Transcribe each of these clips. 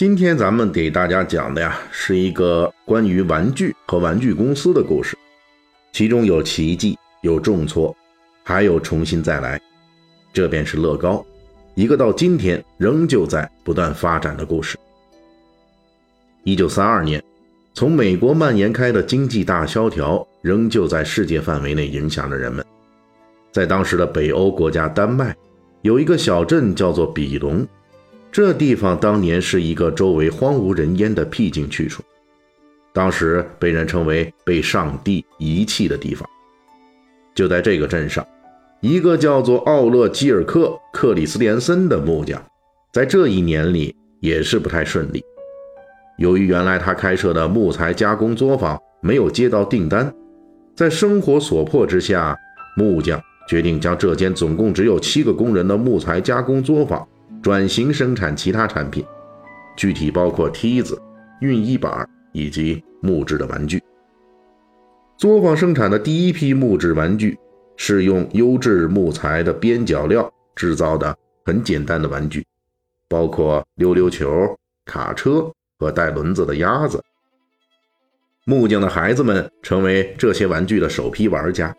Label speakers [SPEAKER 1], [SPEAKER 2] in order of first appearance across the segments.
[SPEAKER 1] 今天咱们给大家讲的呀，是一个关于玩具和玩具公司的故事，其中有奇迹，有重挫，还有重新再来。这便是乐高，一个到今天仍旧在不断发展的故事。一九三二年，从美国蔓延开的经济大萧条，仍旧在世界范围内影响着人们。在当时的北欧国家丹麦，有一个小镇叫做比隆。这地方当年是一个周围荒无人烟的僻静去处，当时被人称为被上帝遗弃的地方。就在这个镇上，一个叫做奥勒基尔克·克里斯连森的木匠，在这一年里也是不太顺利。由于原来他开设的木材加工作坊没有接到订单，在生活所迫之下，木匠决定将这间总共只有七个工人的木材加工作坊。转型生产其他产品，具体包括梯子、熨衣板以及木质的玩具。作坊生产的第一批木质玩具是用优质木材的边角料制造的，很简单的玩具，包括溜溜球、卡车和带轮子的鸭子。木匠的孩子们成为这些玩具的首批玩家，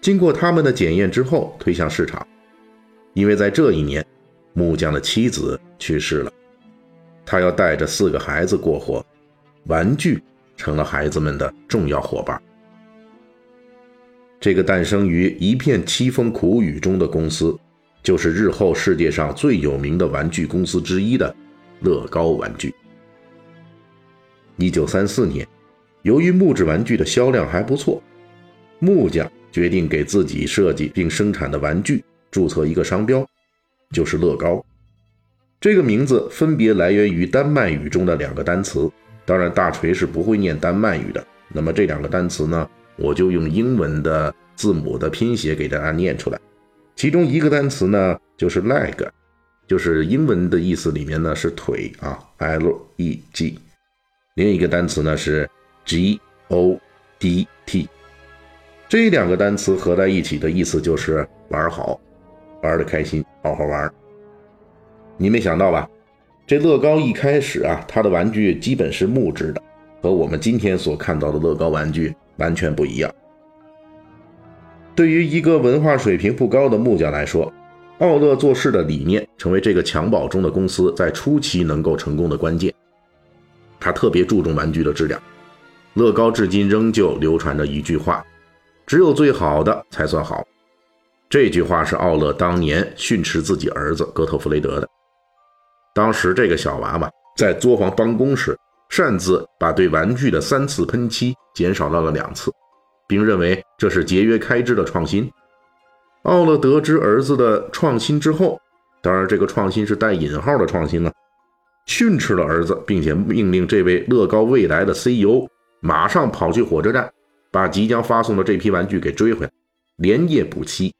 [SPEAKER 1] 经过他们的检验之后推向市场，因为在这一年。木匠的妻子去世了，他要带着四个孩子过活，玩具成了孩子们的重要伙伴。这个诞生于一片凄风苦雨中的公司，就是日后世界上最有名的玩具公司之一的乐高玩具。一九三四年，由于木质玩具的销量还不错，木匠决定给自己设计并生产的玩具注册一个商标。就是乐高，这个名字分别来源于丹麦语中的两个单词。当然，大锤是不会念丹麦语的。那么这两个单词呢，我就用英文的字母的拼写给大家念出来。其中一个单词呢，就是 leg，就是英文的意思里面呢是腿啊，l e g。另一个单词呢是 g o d t，这两个单词合在一起的意思就是玩好。玩的开心，好好玩。你没想到吧？这乐高一开始啊，它的玩具基本是木质的，和我们今天所看到的乐高玩具完全不一样。对于一个文化水平不高的木匠来说，奥乐做事的理念成为这个襁褓中的公司在初期能够成功的关键。他特别注重玩具的质量。乐高至今仍旧流传着一句话：只有最好的才算好。这句话是奥勒当年训斥自己儿子哥特弗雷德的。当时这个小娃娃在作坊帮工时，擅自把对玩具的三次喷漆减少到了两次，并认为这是节约开支的创新。奥勒得知儿子的创新之后，当然这个创新是带引号的创新了，训斥了儿子，并且命令这位乐高未来的 CEO 马上跑去火车站，把即将发送的这批玩具给追回来，连夜补漆。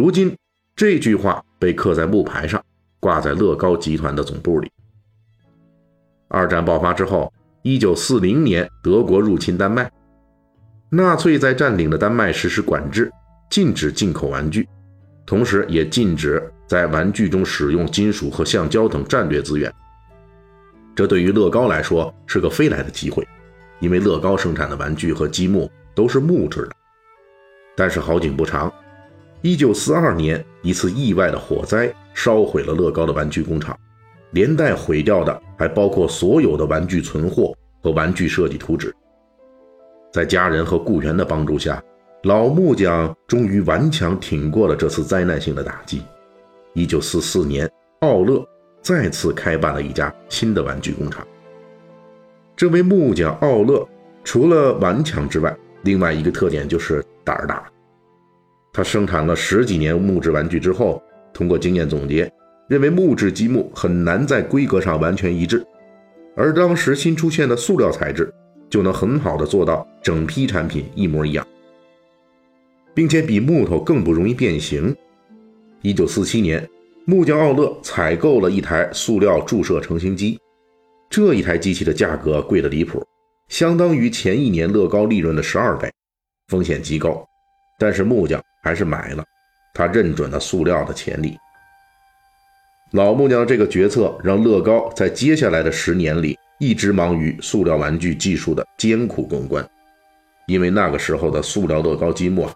[SPEAKER 1] 如今，这句话被刻在木牌上，挂在乐高集团的总部里。二战爆发之后，一九四零年，德国入侵丹麦，纳粹在占领的丹麦实施管制，禁止进口玩具，同时也禁止在玩具中使用金属和橡胶等战略资源。这对于乐高来说是个飞来的机会，因为乐高生产的玩具和积木都是木质的。但是好景不长。一九四二年，一次意外的火灾烧毁了乐高的玩具工厂，连带毁掉的还包括所有的玩具存货和玩具设计图纸。在家人和雇员的帮助下，老木匠终于顽强挺过了这次灾难性的打击。一九四四年，奥勒再次开办了一家新的玩具工厂。这位木匠奥勒除了顽强之外，另外一个特点就是胆儿大。他生产了十几年木质玩具之后，通过经验总结，认为木质积木很难在规格上完全一致，而当时新出现的塑料材质就能很好的做到整批产品一模一样，并且比木头更不容易变形。一九四七年，木匠奥勒采购了一台塑料注射成型机，这一台机器的价格贵得离谱，相当于前一年乐高利润的十二倍，风险极高。但是木匠还是买了，他认准了塑料的潜力。老木匠这个决策让乐高在接下来的十年里一直忙于塑料玩具技术的艰苦攻关，因为那个时候的塑料乐高积木，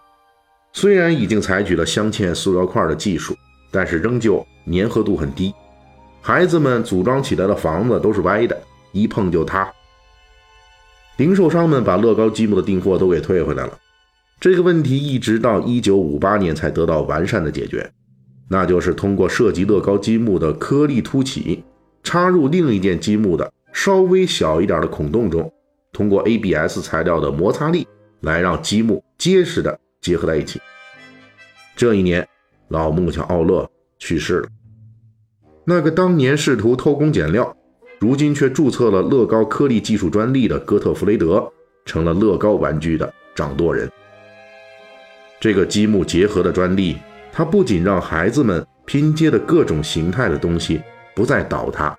[SPEAKER 1] 虽然已经采取了镶嵌塑料块的技术，但是仍旧粘合度很低，孩子们组装起来的房子都是歪的，一碰就塌。零售商们把乐高积木的订货都给退回来了。这个问题一直到一九五八年才得到完善的解决，那就是通过设计乐高积木的颗粒凸起，插入另一件积木的稍微小一点的孔洞中，通过 ABS 材料的摩擦力来让积木结实的结合在一起。这一年，老木匠奥勒去世了。那个当年试图偷工减料，如今却注册了乐高颗粒技术专利的哥特弗雷德，成了乐高玩具的掌舵人。这个积木结合的专利，它不仅让孩子们拼接的各种形态的东西不再倒塌，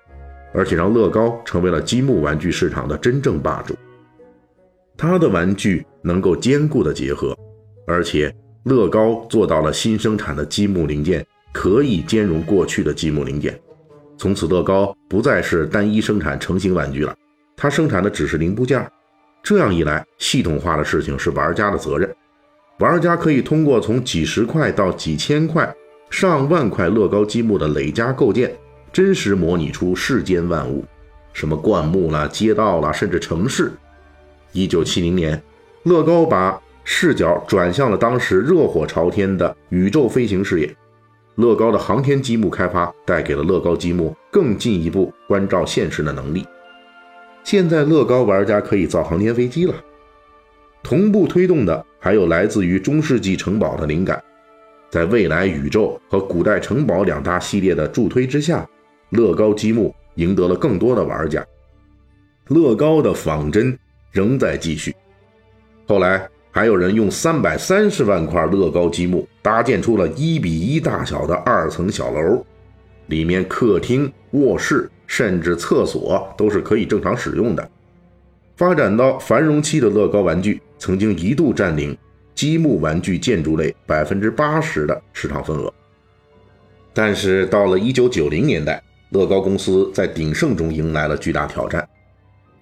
[SPEAKER 1] 而且让乐高成为了积木玩具市场的真正霸主。它的玩具能够坚固的结合，而且乐高做到了新生产的积木零件可以兼容过去的积木零件。从此，乐高不再是单一生产成型玩具了，它生产的只是零部件。这样一来，系统化的事情是玩家的责任。玩家可以通过从几十块到几千块、上万块乐高积木的累加构建，真实模拟出世间万物，什么灌木啦、街道啦，甚至城市。一九七零年，乐高把视角转向了当时热火朝天的宇宙飞行事业。乐高的航天积木开发带给了乐高积木更进一步关照现实的能力。现在，乐高玩家可以造航天飞机了。同步推动的还有来自于中世纪城堡的灵感，在未来宇宙和古代城堡两大系列的助推之下，乐高积木赢得了更多的玩家。乐高的仿真仍在继续。后来还有人用三百三十万块乐高积木搭建出了一比一大小的二层小楼，里面客厅、卧室甚至厕所都是可以正常使用的。发展到繁荣期的乐高玩具。曾经一度占领积木玩具建筑类百分之八十的市场份额，但是到了一九九零年代，乐高公司在鼎盛中迎来了巨大挑战。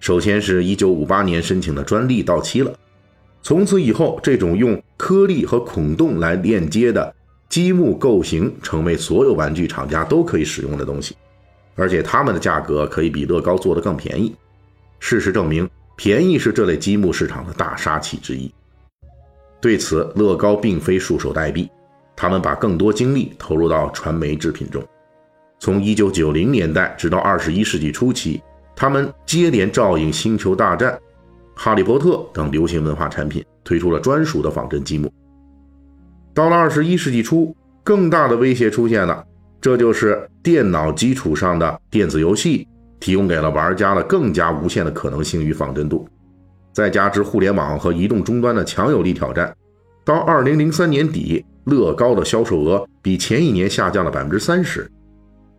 [SPEAKER 1] 首先是一九五八年申请的专利到期了，从此以后，这种用颗粒和孔洞来链接的积木构型，成为所有玩具厂家都可以使用的东西，而且它们的价格可以比乐高做的更便宜。事实证明。便宜是这类积木市场的大杀器之一。对此，乐高并非束手待毙，他们把更多精力投入到传媒制品中。从1990年代直到21世纪初期，他们接连照应《星球大战》《哈利波特》等流行文化产品，推出了专属的仿真积木。到了21世纪初，更大的威胁出现了，这就是电脑基础上的电子游戏。提供给了玩家了更加无限的可能性与仿真度，再加之互联网和移动终端的强有力挑战，到二零零三年底，乐高的销售额比前一年下降了百分之三十。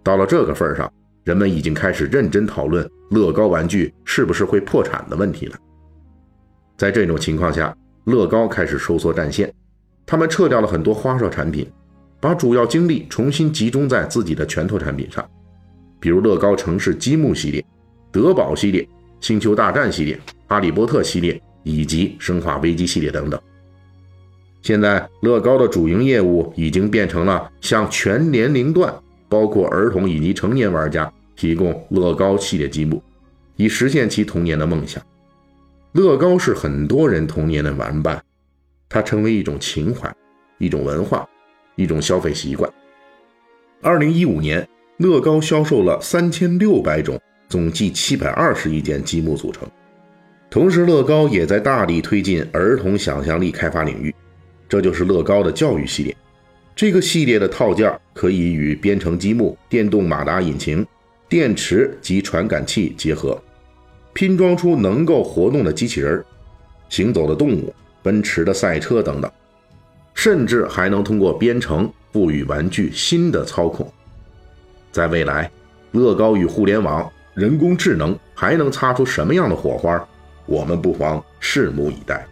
[SPEAKER 1] 到了这个份上，人们已经开始认真讨论乐高玩具是不是会破产的问题了。在这种情况下，乐高开始收缩战线，他们撤掉了很多花哨产品，把主要精力重新集中在自己的拳头产品上。比如乐高城市积木系列、德宝系列、星球大战系列、哈利波特系列以及生化危机系列等等。现在，乐高的主营业务已经变成了向全年龄段，包括儿童以及成年玩家提供乐高系列积木，以实现其童年的梦想。乐高是很多人童年的玩伴，它成为一种情怀、一种文化、一种消费习惯。二零一五年。乐高销售了三千六百种，总计七百二十亿件积木组成。同时，乐高也在大力推进儿童想象力开发领域，这就是乐高的教育系列。这个系列的套件可以与编程积木、电动马达引擎、电池及传感器结合，拼装出能够活动的机器人、行走的动物、奔驰的赛车等等，甚至还能通过编程赋予玩具新的操控。在未来，乐高与互联网、人工智能还能擦出什么样的火花？我们不妨拭目以待。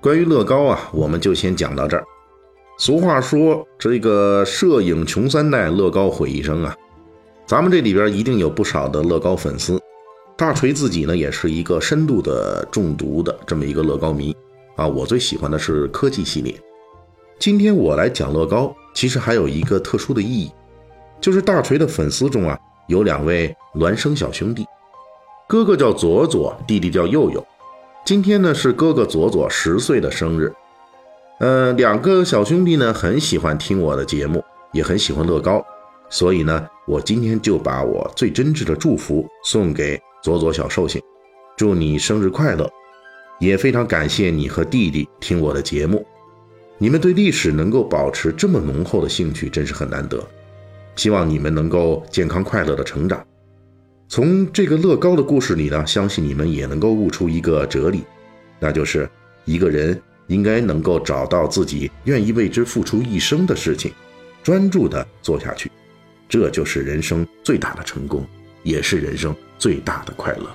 [SPEAKER 1] 关于乐高啊，我们就先讲到这儿。俗话说：“这个摄影穷三代，乐高毁一生啊。”咱们这里边一定有不少的乐高粉丝。大锤自己呢，也是一个深度的中毒的这么一个乐高迷啊。我最喜欢的是科技系列。今天我来讲乐高，其实还有一个特殊的意义，就是大锤的粉丝中啊，有两位孪生小兄弟，哥哥叫左左，弟弟叫右右。今天呢是哥哥左左十岁的生日，呃，两个小兄弟呢很喜欢听我的节目，也很喜欢乐高，所以呢，我今天就把我最真挚的祝福送给左左小寿星，祝你生日快乐，也非常感谢你和弟弟听我的节目，你们对历史能够保持这么浓厚的兴趣真是很难得，希望你们能够健康快乐的成长。从这个乐高的故事里呢，相信你们也能够悟出一个哲理，那就是一个人应该能够找到自己愿意为之付出一生的事情，专注的做下去，这就是人生最大的成功，也是人生最大的快乐。